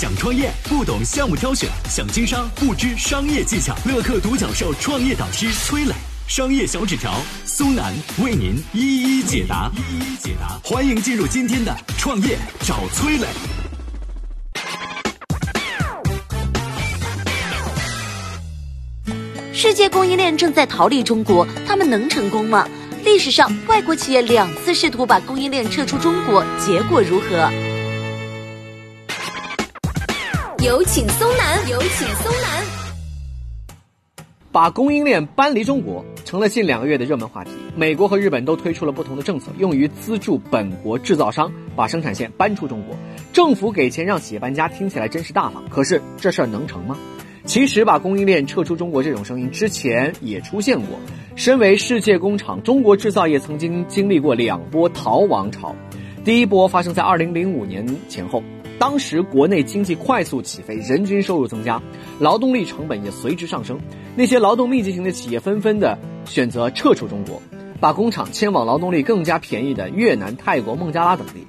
想创业不懂项目挑选，想经商不知商业技巧。乐客独角兽创业导师崔磊，商业小纸条苏南为您一一解答。一一解答，欢迎进入今天的创业找崔磊。世界供应链正在逃离中国，他们能成功吗？历史上，外国企业两次试图把供应链撤出中国，结果如何？有请松南，有请松南。把供应链搬离中国成了近两个月的热门话题。美国和日本都推出了不同的政策，用于资助本国制造商把生产线搬出中国。政府给钱让企业搬家，听起来真是大方。可是这事儿能成吗？其实，把供应链撤出中国这种声音之前也出现过。身为世界工厂，中国制造业曾经经历过两波逃亡潮。第一波发生在二零零五年前后，当时国内经济快速起飞，人均收入增加，劳动力成本也随之上升。那些劳动密集型的企业纷纷的选择撤出中国，把工厂迁往劳动力更加便宜的越南、泰国、孟加拉等地。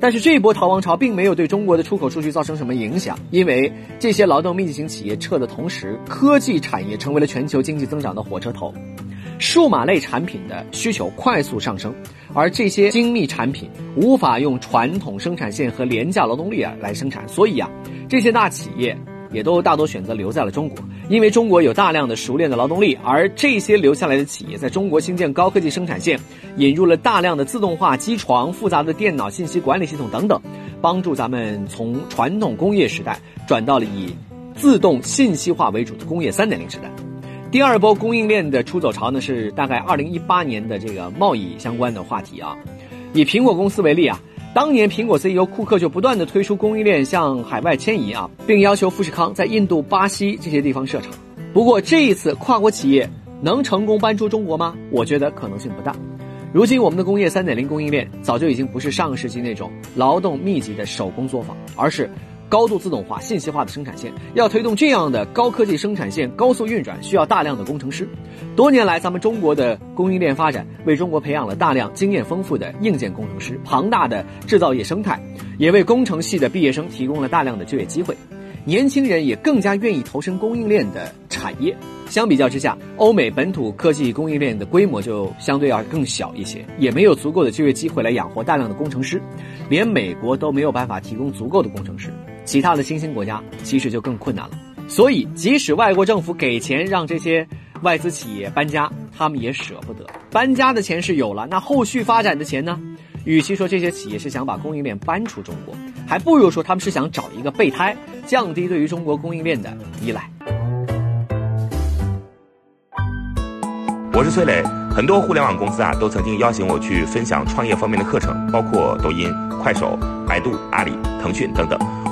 但是这一波逃亡潮并没有对中国的出口数据造成什么影响，因为这些劳动密集型企业撤的同时，科技产业成为了全球经济增长的火车头，数码类产品的需求快速上升，而这些精密产品无法用传统生产线和廉价劳动力啊来生产，所以啊，这些大企业。也都大多选择留在了中国，因为中国有大量的熟练的劳动力，而这些留下来的企业在中国新建高科技生产线，引入了大量的自动化机床、复杂的电脑信息管理系统等等，帮助咱们从传统工业时代转到了以自动信息化为主的工业三点零时代。第二波供应链的出走潮呢，是大概二零一八年的这个贸易相关的话题啊。以苹果公司为例啊。当年，苹果 CEO 库克就不断的推出供应链向海外迁移啊，并要求富士康在印度、巴西这些地方设厂。不过，这一次跨国企业能成功搬出中国吗？我觉得可能性不大。如今，我们的工业3.0供应链早就已经不是上个世纪那种劳动密集的手工作坊，而是。高度自动化、信息化的生产线，要推动这样的高科技生产线高速运转，需要大量的工程师。多年来，咱们中国的供应链发展为中国培养了大量经验丰富的硬件工程师，庞大的制造业生态也为工程系的毕业生提供了大量的就业机会。年轻人也更加愿意投身供应链的产业。相比较之下，欧美本土科技供应链的规模就相对要更小一些，也没有足够的就业机会来养活大量的工程师，连美国都没有办法提供足够的工程师。其他的新兴国家其实就更困难了，所以即使外国政府给钱让这些外资企业搬家，他们也舍不得。搬家的钱是有了，那后续发展的钱呢？与其说这些企业是想把供应链搬出中国，还不如说他们是想找一个备胎，降低对于中国供应链的依赖。我是崔磊，很多互联网公司啊都曾经邀请我去分享创业方面的课程，包括抖音、快手、百度、阿里、腾讯等等。